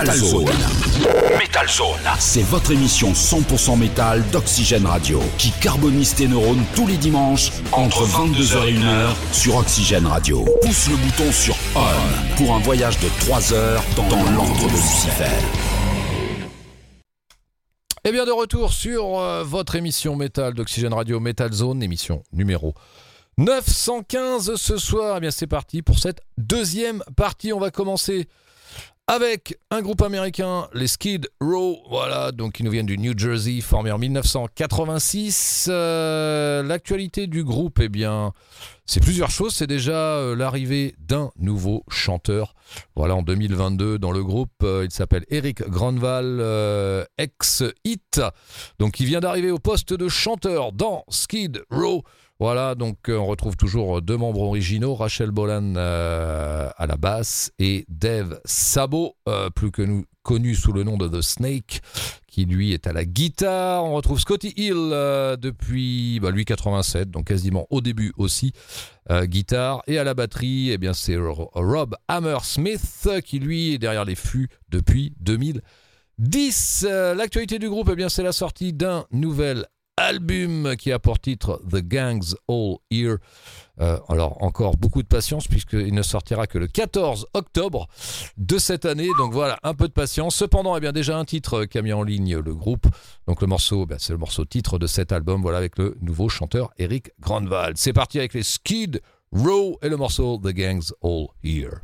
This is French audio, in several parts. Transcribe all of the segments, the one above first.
Metal Zone. Metal Zone. C'est votre émission 100% métal d'Oxygène Radio qui carbonise tes neurones tous les dimanches entre 22h et 1h sur Oxygène Radio. Pousse le bouton sur ON pour un voyage de 3 heures dans, l'antre de Lucifer. Et Eh bien de retour sur euh, votre émission métal d'Oxygène Radio Metal Zone, émission numéro 915 ce soir. Eh bien c'est parti pour cette deuxième partie. On va commencer avec un groupe américain, les Skid Row, voilà, donc ils nous viennent du New Jersey, formé en 1986. Euh, L'actualité du groupe, eh bien, c'est plusieurs choses. C'est déjà euh, l'arrivée d'un nouveau chanteur. Voilà, en 2022, dans le groupe, euh, il s'appelle Eric Granval, ex-Hit. Donc, il vient d'arriver au poste de chanteur dans Skid Row. Voilà, donc euh, on retrouve toujours deux membres originaux, Rachel Bolan euh, à la basse et Dave Sabo, euh, plus que nous, connu sous le nom de The Snake, qui lui est à la guitare. On retrouve Scotty Hill euh, depuis bah, lui 87, donc quasiment au début aussi, euh, guitare. Et à la batterie, eh bien c'est Ro- Rob Hammersmith qui lui est derrière les fûts depuis 2010. Euh, L'actualité du groupe, eh bien c'est la sortie d'un nouvel album qui a pour titre The Gang's All Here. Euh, alors encore beaucoup de patience puisqu'il ne sortira que le 14 octobre de cette année. Donc voilà, un peu de patience. Cependant, eh bien déjà un titre qui a mis en ligne le groupe. Donc le morceau, ben, c'est le morceau titre de cet album. Voilà avec le nouveau chanteur Eric Grandval. C'est parti avec les Skid Row et le morceau The Gang's All Here.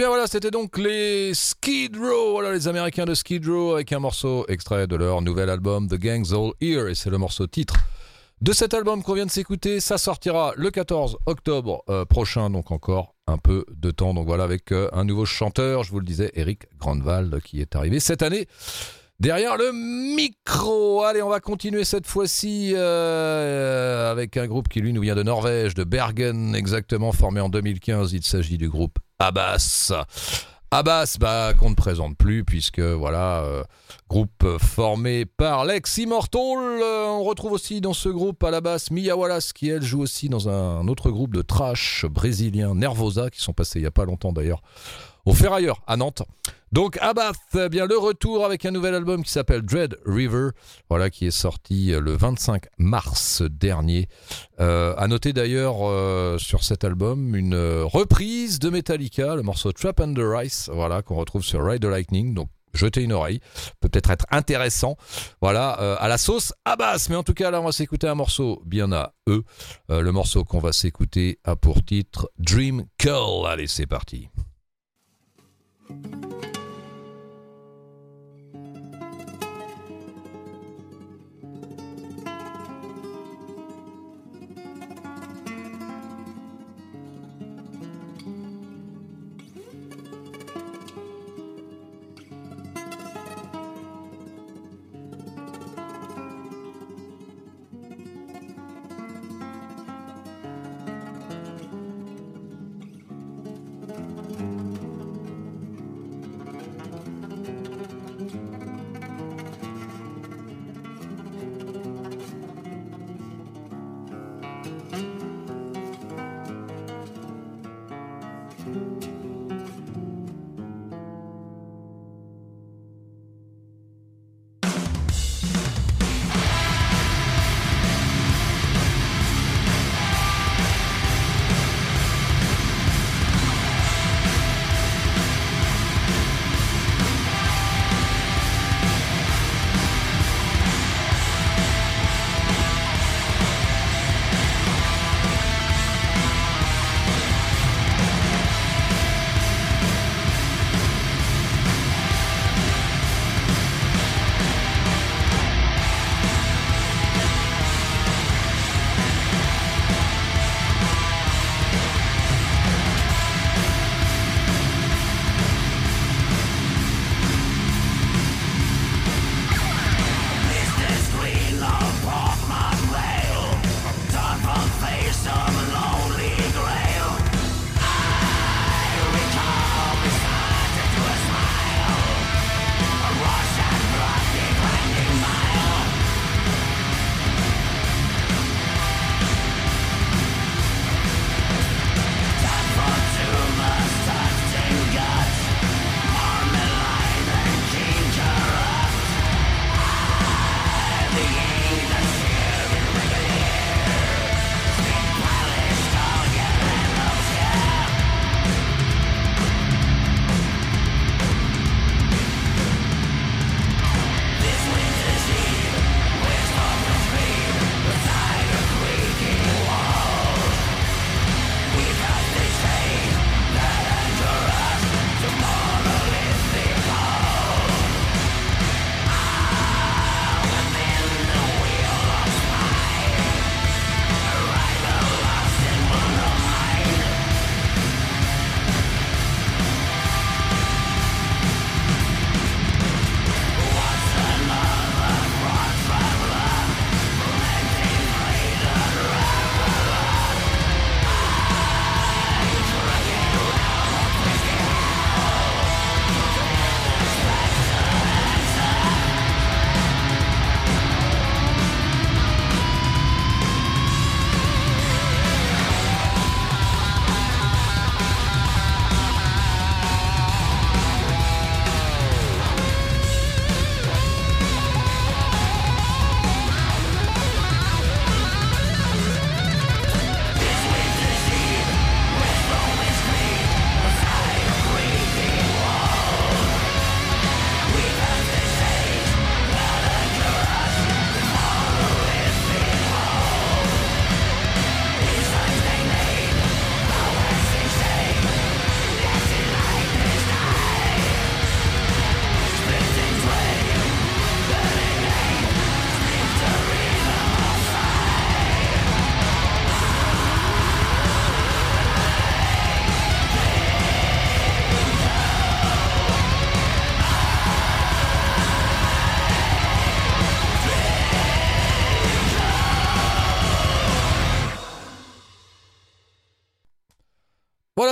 Bien voilà, c'était donc les Skid Row, voilà les Américains de Skid Row avec un morceau extrait de leur nouvel album The Gang's All Here et c'est le morceau titre de cet album qu'on vient de s'écouter. Ça sortira le 14 octobre euh, prochain, donc encore un peu de temps. Donc voilà, avec euh, un nouveau chanteur, je vous le disais, Eric Grandwald, qui est arrivé cette année. Derrière le micro, allez, on va continuer cette fois-ci euh, avec un groupe qui lui nous vient de Norvège, de Bergen exactement, formé en 2015. Il s'agit du groupe Abbas. Abbas, bah, qu'on ne présente plus, puisque voilà, euh, groupe formé par l'ex Immortal. Euh, on retrouve aussi dans ce groupe à la basse Mia Wallace, qui elle joue aussi dans un autre groupe de trash brésilien, Nervosa, qui sont passés il n'y a pas longtemps d'ailleurs, au Ferrailleur à Nantes. Donc Abath, eh bien le retour avec un nouvel album qui s'appelle Dread River, voilà qui est sorti le 25 mars dernier. Euh, à noter d'ailleurs euh, sur cet album une euh, reprise de Metallica, le morceau Trap Under Ice, voilà qu'on retrouve sur Ride the Lightning. Donc jetez une oreille, peut-être être intéressant. Voilà, euh, à la sauce Abbas. Mais en tout cas, là, on va s'écouter un morceau bien à eux. Euh, le morceau qu'on va s'écouter a pour titre Dream Call. Allez, c'est parti.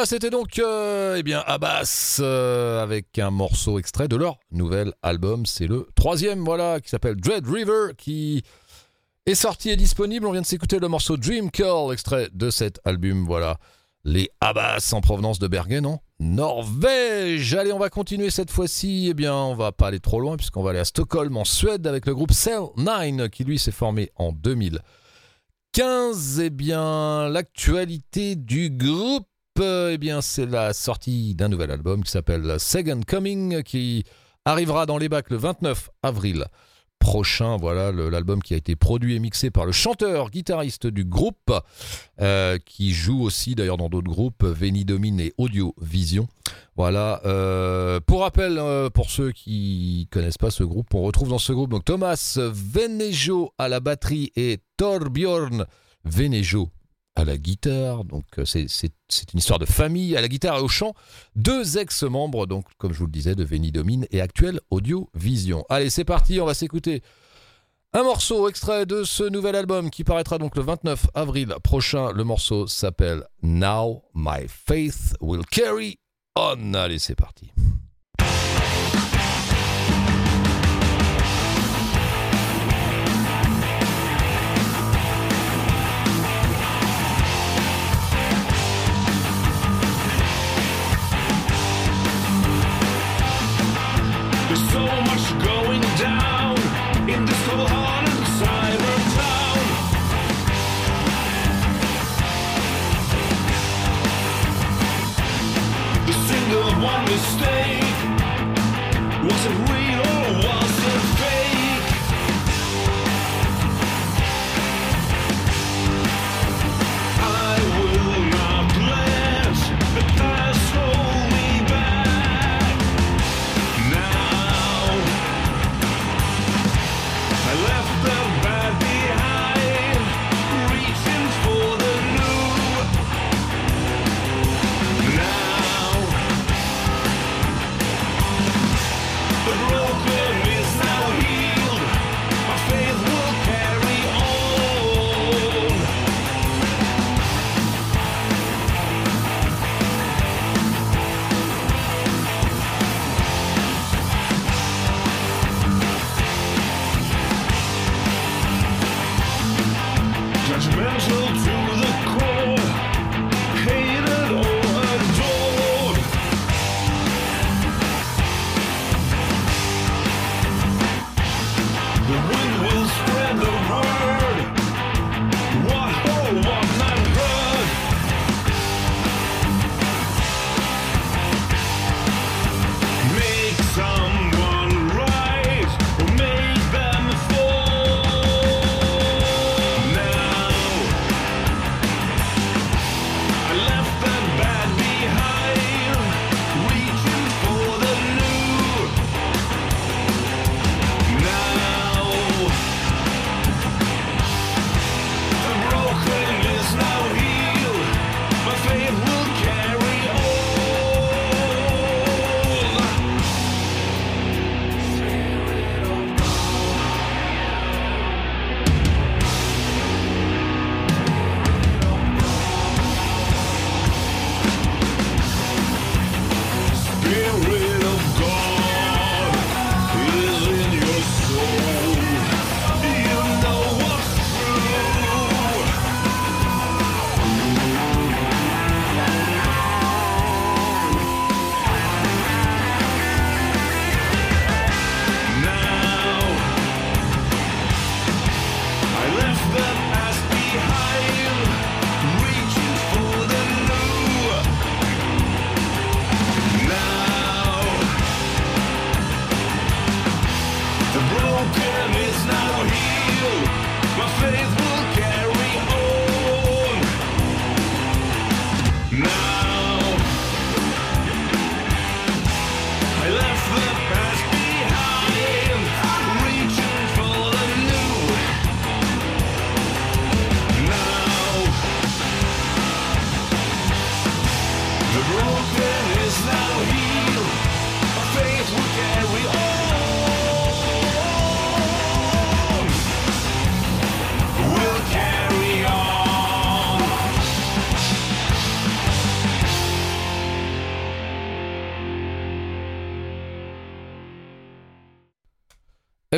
C'était donc euh, eh bien Abbas euh, avec un morceau extrait de leur nouvel album. C'est le troisième, voilà, qui s'appelle Dread River, qui est sorti et disponible. On vient de s'écouter le morceau Dream Call, extrait de cet album. Voilà, les Abbas en provenance de Bergen, en Norvège. Allez, on va continuer cette fois-ci. Eh bien, on va pas aller trop loin puisqu'on va aller à Stockholm, en Suède, avec le groupe Cell 9, qui lui s'est formé en 2015. Eh bien, l'actualité du groupe eh bien, c'est la sortie d'un nouvel album qui s'appelle Second Coming, qui arrivera dans les bacs le 29 avril prochain. Voilà l'album qui a été produit et mixé par le chanteur, guitariste du groupe, euh, qui joue aussi d'ailleurs dans d'autres groupes, Veni Domine et Audio Vision. Voilà. euh, pour rappel, euh, pour ceux qui connaissent pas ce groupe, on retrouve dans ce groupe Thomas Venejo à la batterie et Torbjörn Venejo à la guitare. Donc euh, c'est- une histoire de famille à la guitare et au chant. Deux ex-membres, donc comme je vous le disais, de Veni Domine et actuel Audio Vision. Allez, c'est parti, on va s'écouter un morceau extrait de ce nouvel album qui paraîtra donc le 29 avril prochain. Le morceau s'appelle Now My Faith Will Carry On. Allez, c'est parti. So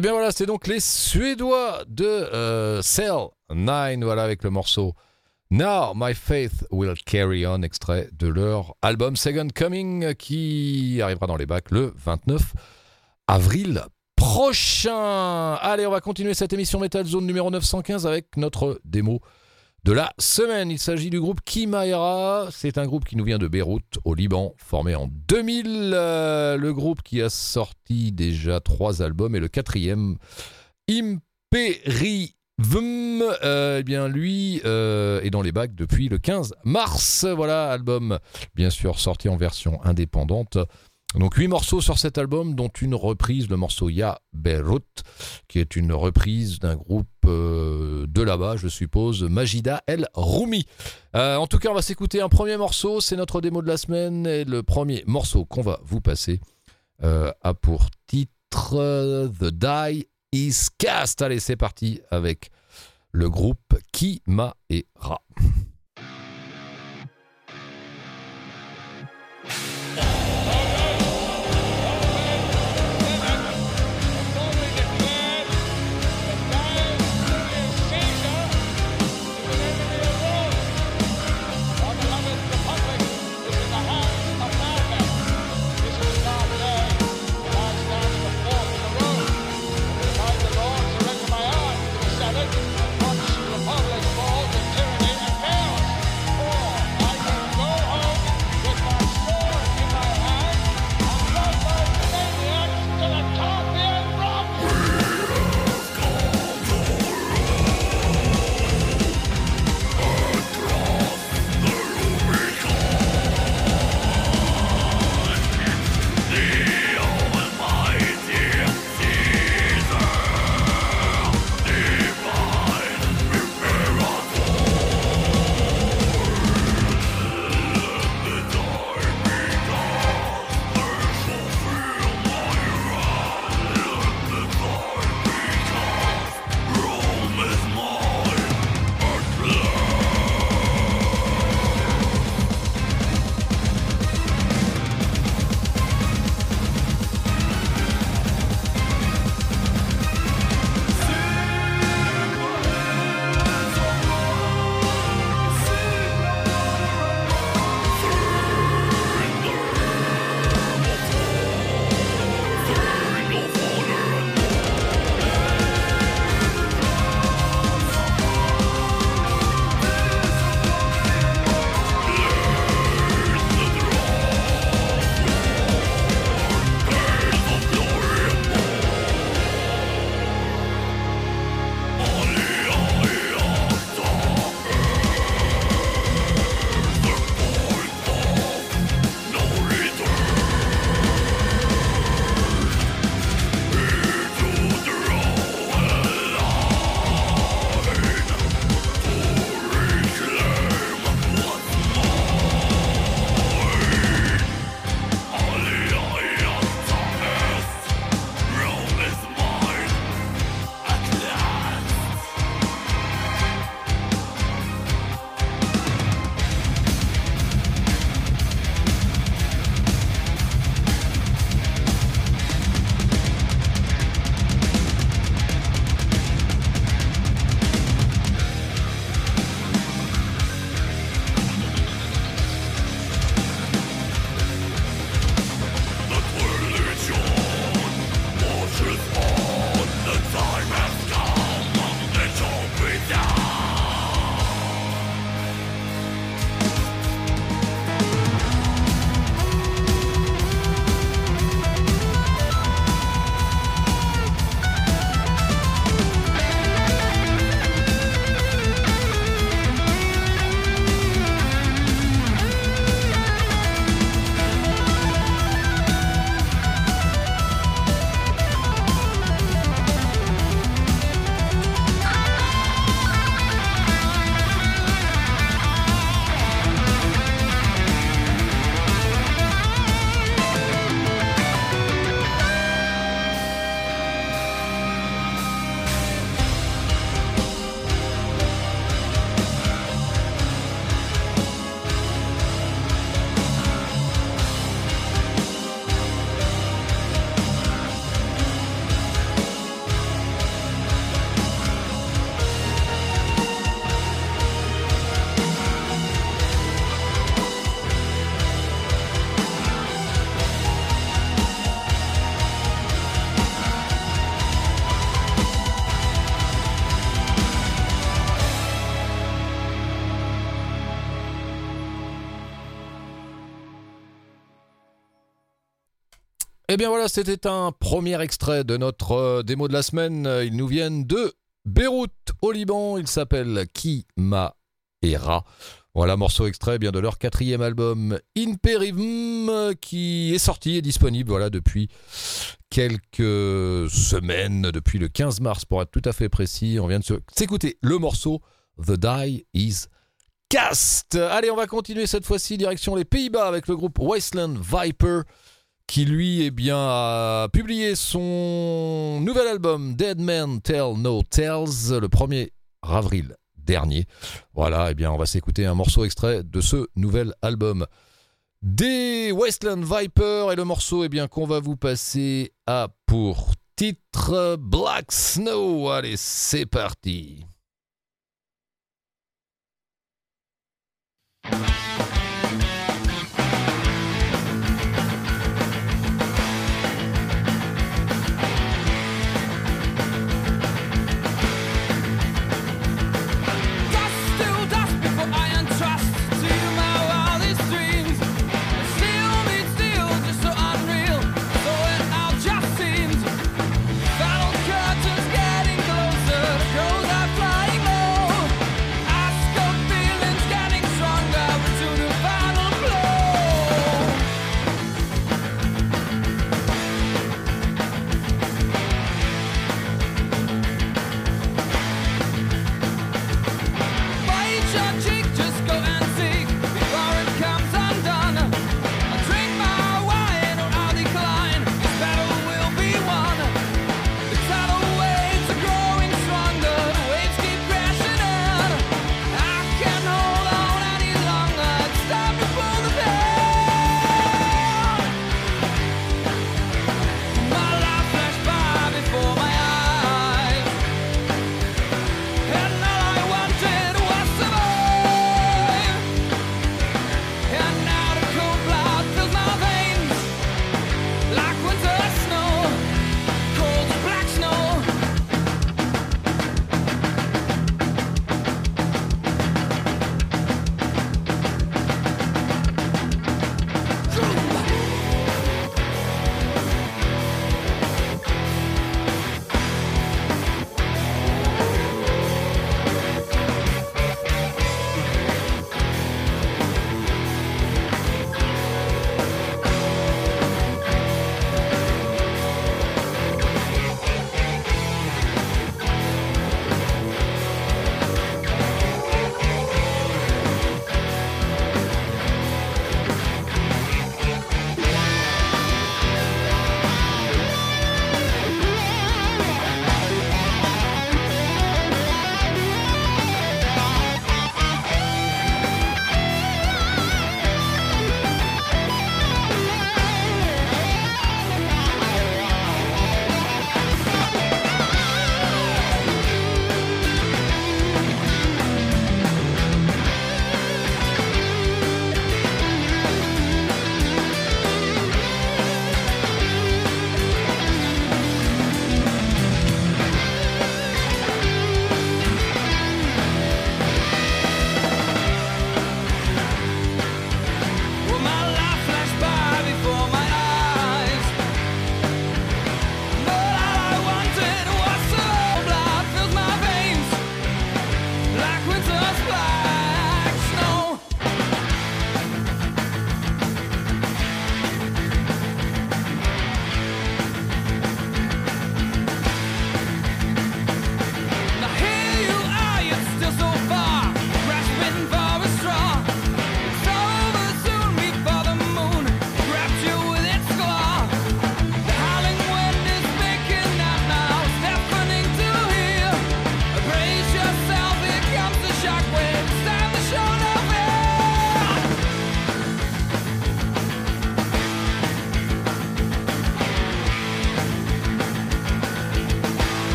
Eh bien voilà, c'est donc les Suédois de euh, Cell 9, voilà, avec le morceau Now My Faith Will Carry On, extrait de leur album Second Coming qui arrivera dans les bacs le 29 avril prochain. Allez, on va continuer cette émission Metal Zone numéro 915 avec notre démo de la semaine. Il s'agit du groupe Kimaera. C'est un groupe qui nous vient de Beyrouth, au Liban, formé en 2000. Euh, le groupe qui a sorti déjà trois albums et le quatrième, Imperi. euh, eh bien, lui euh, est dans les bacs depuis le 15 mars. Voilà, album bien sûr sorti en version indépendante. Donc huit morceaux sur cet album, dont une reprise, le morceau Ya Beirut, qui est une reprise d'un groupe euh, de là-bas, je suppose, Majida El Roumi. Euh, en tout cas, on va s'écouter un premier morceau, c'est notre démo de la semaine, et le premier morceau qu'on va vous passer euh, a pour titre The Die Is Cast. Allez, c'est parti avec le groupe Kimaera. Bien voilà, c'était un premier extrait de notre euh, démo de la semaine. Ils nous viennent de Beyrouth au Liban. Il s'appelle Kima Era. Voilà, morceau extrait bien de leur quatrième album Imperivum qui est sorti et disponible voilà depuis quelques semaines, depuis le 15 mars pour être tout à fait précis. On vient de s'écouter le morceau The Die Is Cast. Allez, on va continuer cette fois-ci direction les Pays-Bas avec le groupe Wasteland Viper qui lui eh bien, a publié son nouvel album Dead Men Tell No Tales le 1er avril dernier. Voilà, eh bien, on va s'écouter un morceau extrait de ce nouvel album des Wasteland Viper et le morceau eh bien, qu'on va vous passer a pour titre Black Snow. Allez, c'est parti.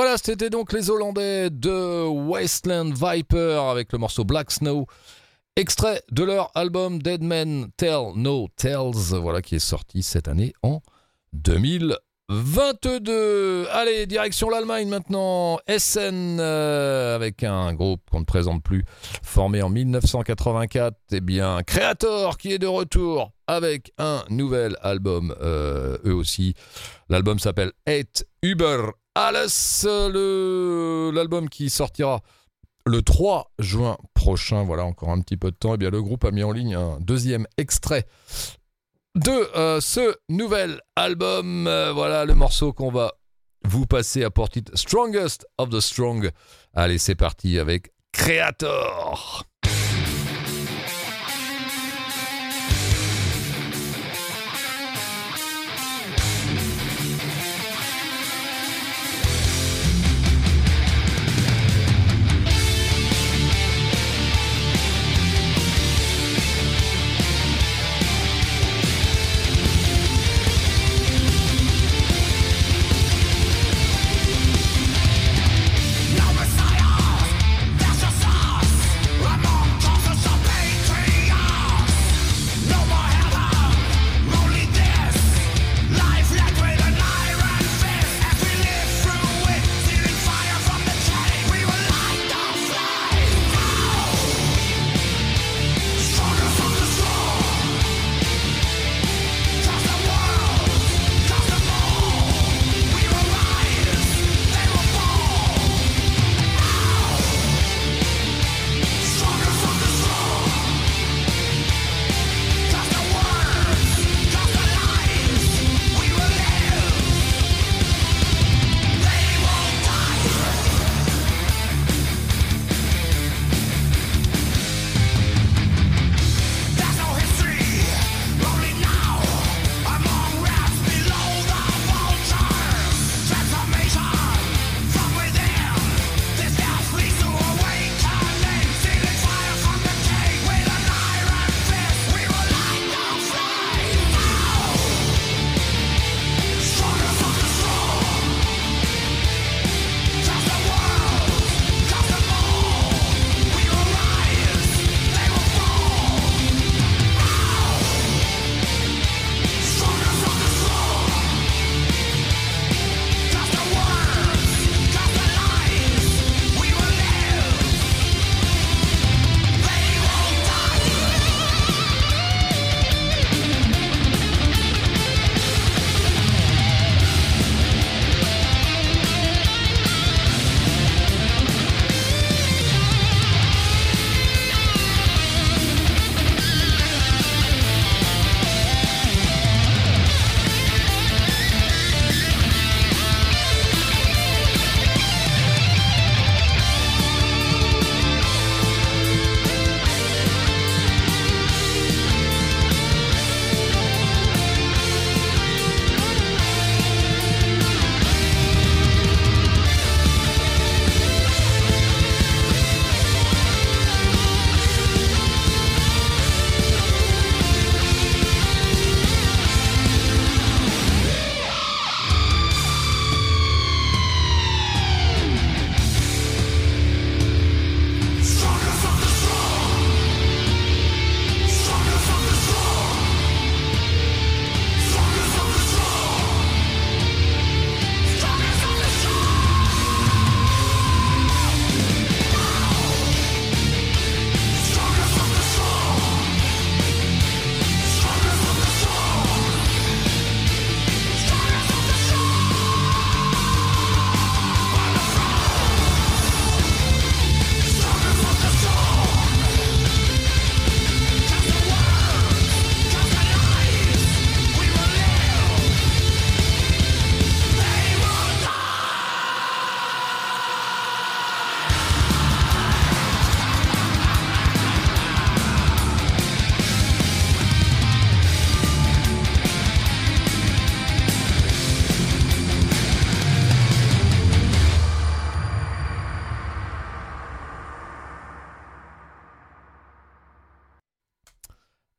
Voilà, c'était donc les Hollandais de Wasteland Viper avec le morceau Black Snow. Extrait de leur album Dead Men Tell No Tales, voilà qui est sorti cette année en 2022. Allez, direction l'Allemagne maintenant. SN euh, avec un groupe qu'on ne présente plus, formé en 1984. Eh bien, Creator qui est de retour avec un nouvel album, euh, eux aussi. L'album s'appelle 8 Uber Le- l'album qui sortira le 3 juin prochain, voilà encore un petit peu de temps, et bien le groupe a mis en ligne un deuxième extrait de euh, ce nouvel album. Euh, voilà le morceau qu'on va vous passer à pour titre Strongest of the Strong. Allez, c'est parti avec Creator.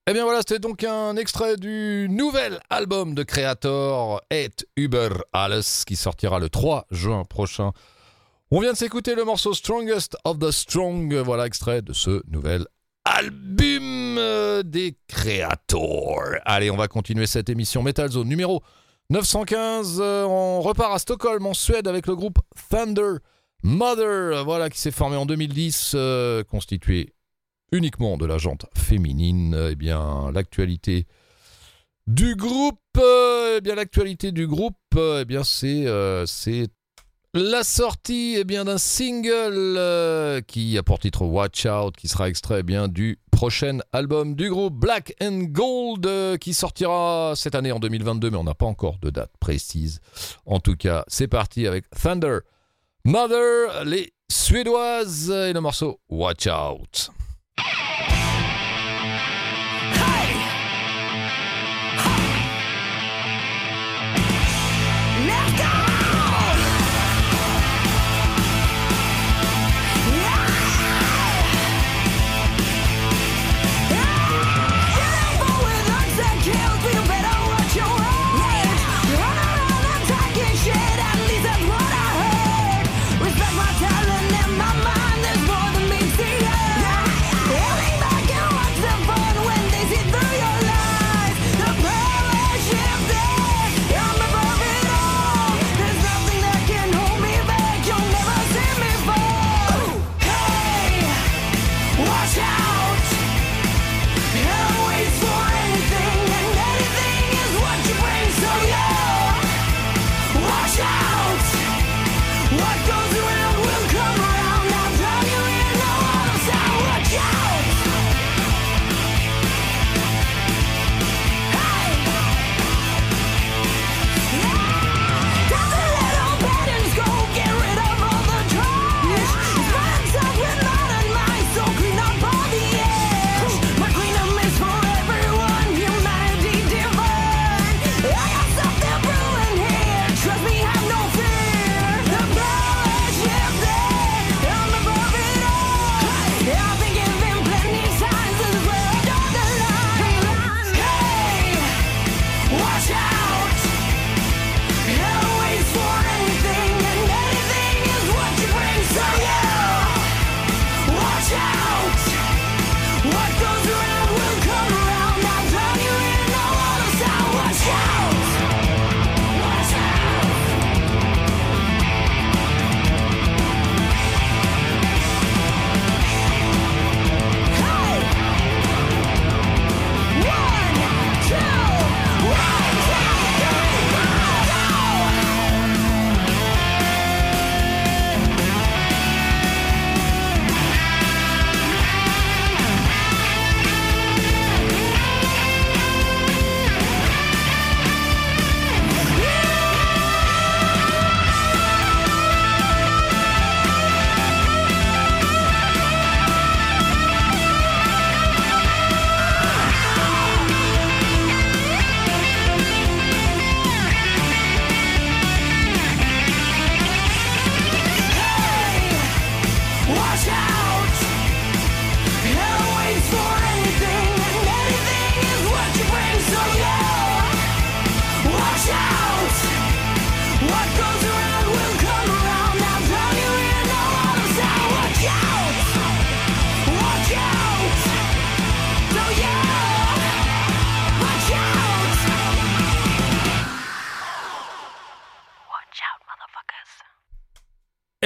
Eh bien voilà, c'était donc un extrait du nouvel album de Creator, Et Über Alles, qui sortira le 3 juin prochain. On vient de s'écouter le morceau Strongest of the Strong, voilà extrait de ce nouvel album euh, des Creator. Allez, on va continuer cette émission Metal Zone numéro 915. Euh, on repart à Stockholm, en Suède, avec le groupe Thunder Mother, voilà, qui s'est formé en 2010, euh, constitué uniquement de la jante féminine. Eh bien, l'actualité du groupe, euh, eh bien, l'actualité du groupe, euh, eh bien, c'est, euh, c'est la sortie eh bien, d'un single qui a pour titre Watch Out, qui sera extrait eh bien, du prochain album du groupe Black and Gold, qui sortira cette année en 2022, mais on n'a pas encore de date précise. En tout cas, c'est parti avec Thunder Mother, les Suédoises, et le morceau Watch Out. you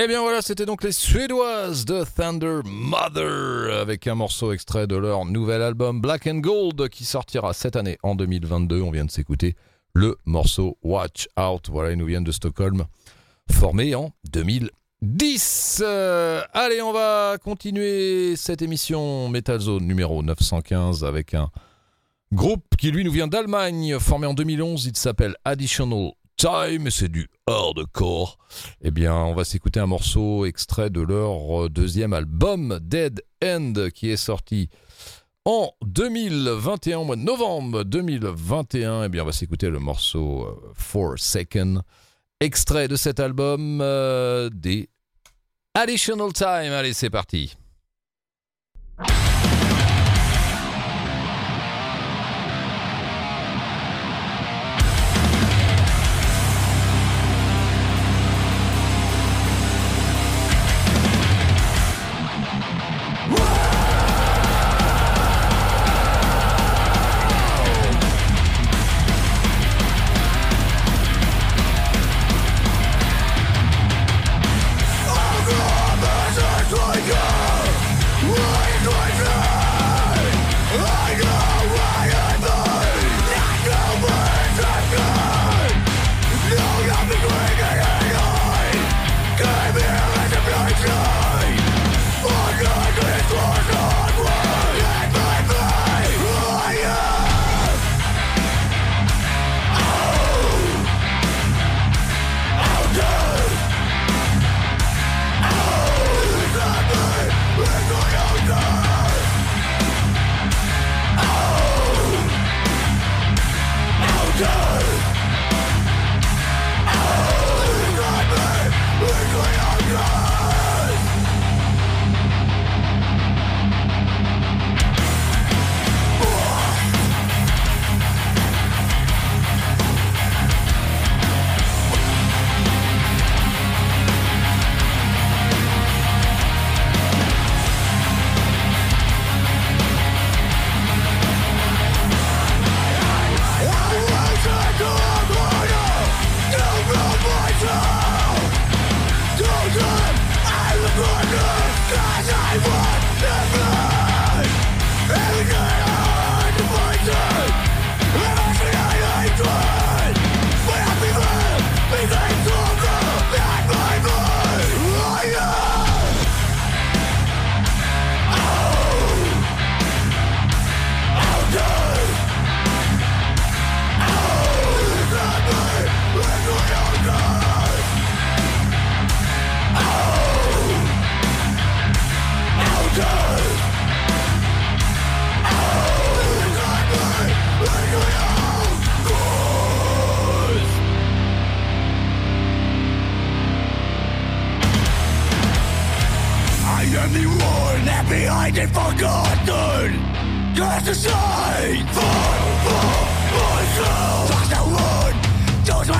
Eh bien voilà, c'était donc les Suédoises de Thunder Mother avec un morceau extrait de leur nouvel album Black and Gold qui sortira cette année en 2022. On vient de s'écouter le morceau Watch Out. Voilà, ils nous viennent de Stockholm, formés en 2010. Euh, allez, on va continuer cette émission Metal Zone numéro 915 avec un groupe qui lui nous vient d'Allemagne, formé en 2011. Il s'appelle Additional Time c'est du hardcore. Eh bien, on va s'écouter un morceau extrait de leur euh, deuxième album Dead End qui est sorti en 2021, au mois de novembre 2021. Eh bien, on va s'écouter le morceau euh, Four Second, extrait de cet album euh, des Additional Time. Allez, c'est parti.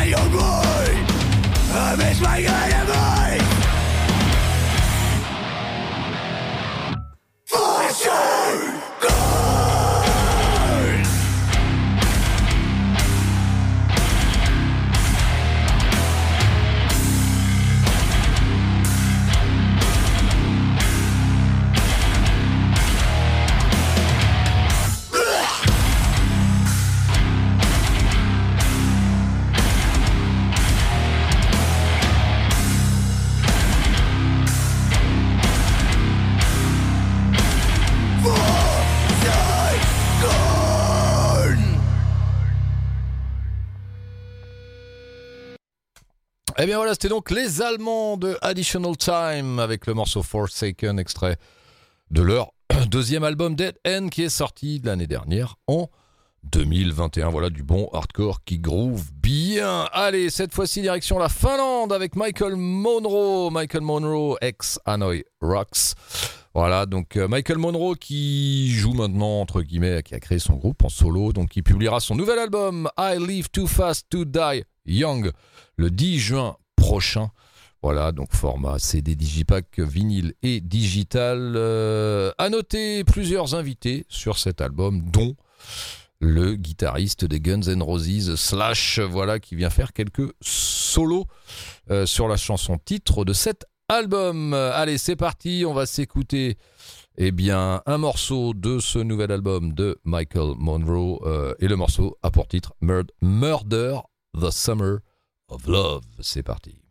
My own way. I miss my enemy. C'était donc les Allemands de Additional Time avec le morceau Forsaken, extrait de leur deuxième album Dead End qui est sorti l'année dernière en 2021. Voilà du bon hardcore qui groove bien. Allez, cette fois-ci direction la Finlande avec Michael Monroe. Michael Monroe, ex Hanoi Rocks. Voilà, donc euh, Michael Monroe qui joue maintenant, entre guillemets, qui a créé son groupe en solo, donc qui publiera son nouvel album I Live Too Fast to Die Young le 10 juin prochain. Voilà, donc format CD Digipack, vinyle et digital. Euh, à noter plusieurs invités sur cet album, dont le guitariste des Guns N' Roses, Slash, voilà, qui vient faire quelques solos euh, sur la chanson titre de cet album. Allez, c'est parti, on va s'écouter eh bien, un morceau de ce nouvel album de Michael Monroe, euh, et le morceau a pour titre Murd- Murder the Summer of Love. C'est parti.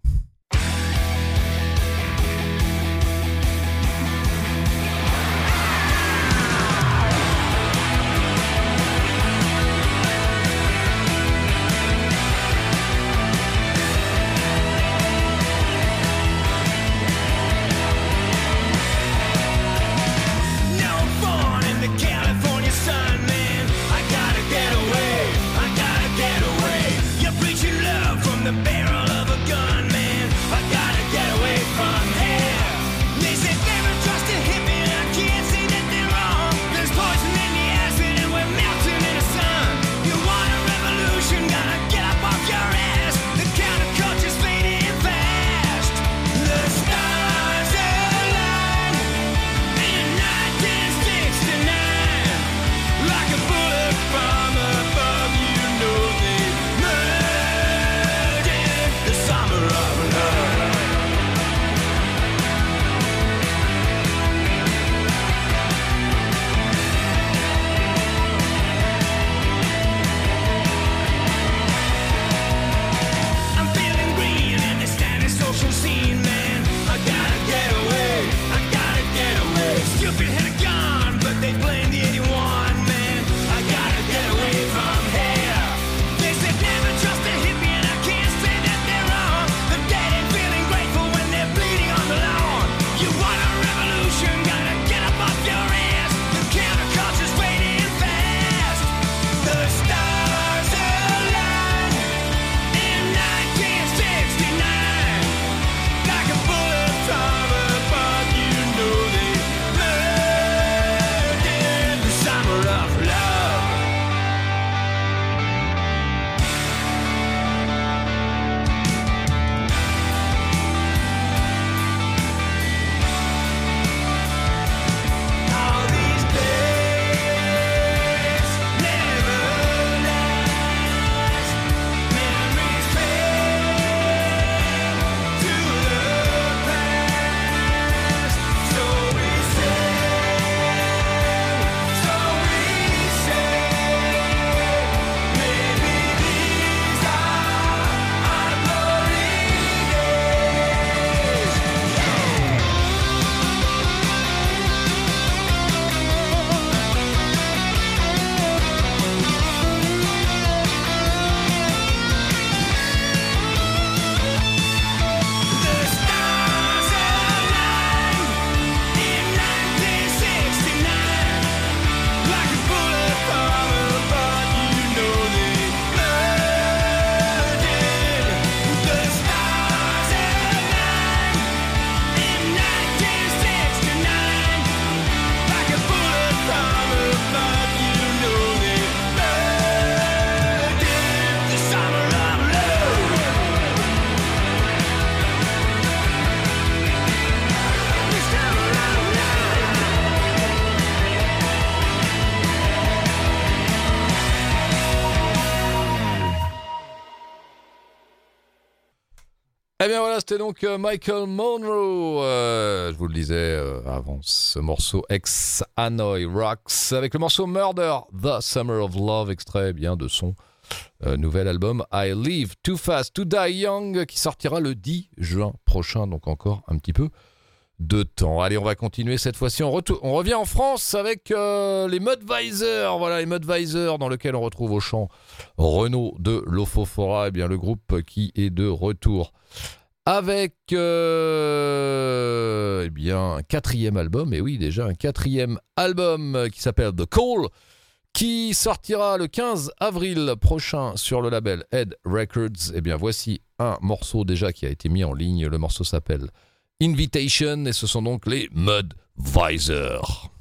Eh bien voilà, c'était donc euh, Michael Monroe. euh, je vous le disais euh, avant ce morceau ex Hanoi Rocks avec le morceau Murder, The Summer of Love, extrait bien de son nouvel album I Live Too Fast to Die Young qui sortira le 10 juin prochain, donc encore un petit peu de temps. Allez, on va continuer cette fois-ci. On, revient en France avec euh, les Mudvisors. Voilà, les Mudvisors dans lequel on retrouve au chant Renault de Lofofora, eh bien le groupe qui est de retour avec euh, eh bien un quatrième album, et oui déjà un quatrième album qui s'appelle The Call, qui sortira le 15 avril prochain sur le label Head Records. Eh bien voici un morceau déjà qui a été mis en ligne. Le morceau s'appelle Invitation et ce sont donc les Mudvisors.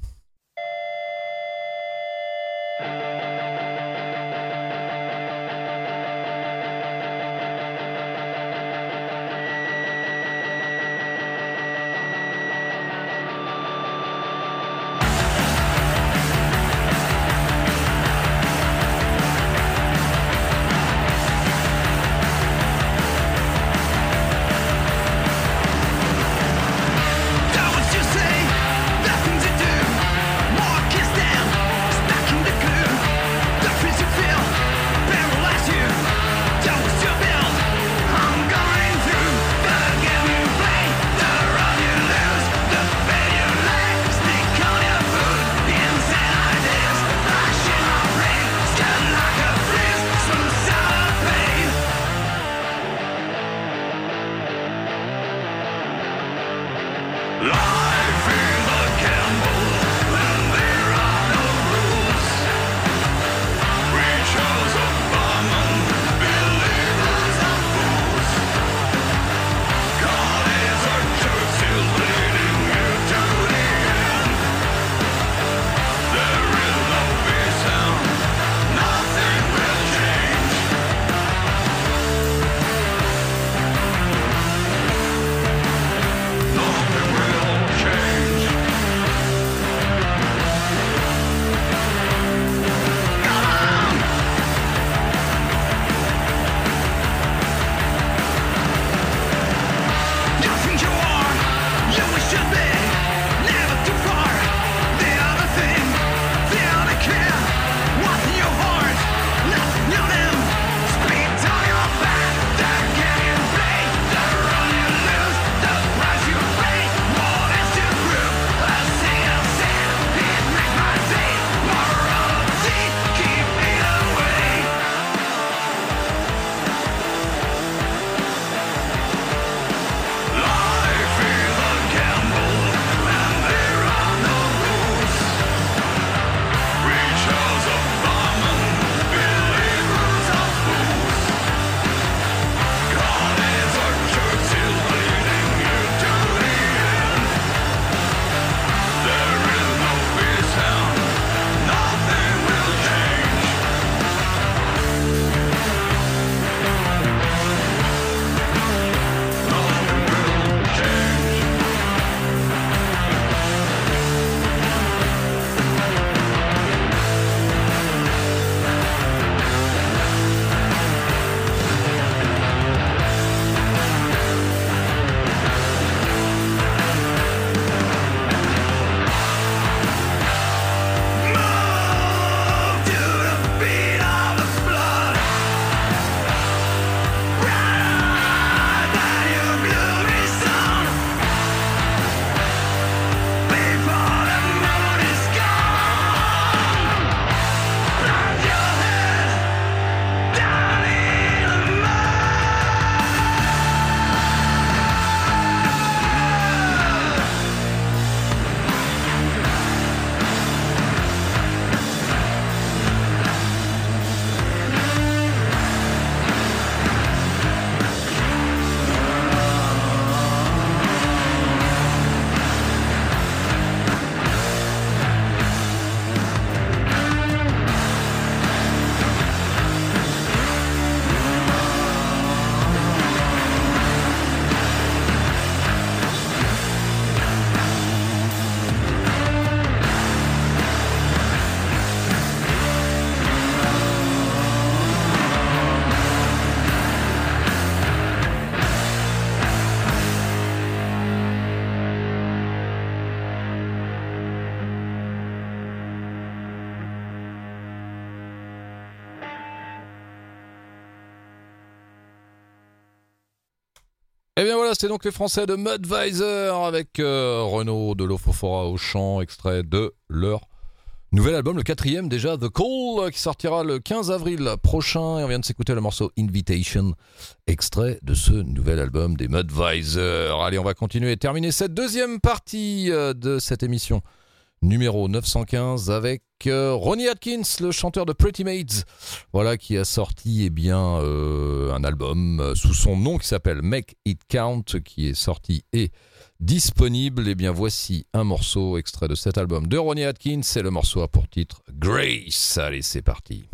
Eh bien voilà, c'était donc les Français de Mudvisor avec euh, Renault de l'Ofofora au chant, extrait de leur nouvel album, le quatrième déjà, The Call, qui sortira le 15 avril prochain. Et on vient de s'écouter le morceau Invitation, extrait de ce nouvel album des Mudvisor. Allez, on va continuer et terminer cette deuxième partie euh, de cette émission numéro 915 avec euh, Ronnie Atkins, le chanteur de Pretty Maids, voilà qui a sorti eh euh, un album euh, sous son nom qui s'appelle Make It Count, qui est sorti et disponible. Et bien voici un morceau extrait de cet album de Ronnie Atkins, c'est le morceau a pour titre Grace. Allez, c'est parti.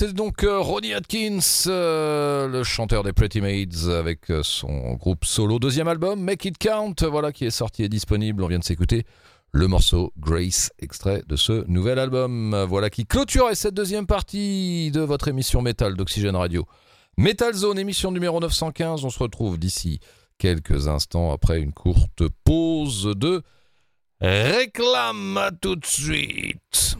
C'était donc euh, Ronnie Atkins, euh, le chanteur des Pretty Maids, avec euh, son groupe solo. Deuxième album, Make It Count, voilà, qui est sorti et disponible. On vient de s'écouter le morceau Grace, extrait de ce nouvel album. Voilà qui clôturait cette deuxième partie de votre émission Metal d'Oxygène Radio. Metal Zone, émission numéro 915. On se retrouve d'ici quelques instants après une courte pause de réclame. Tout de suite.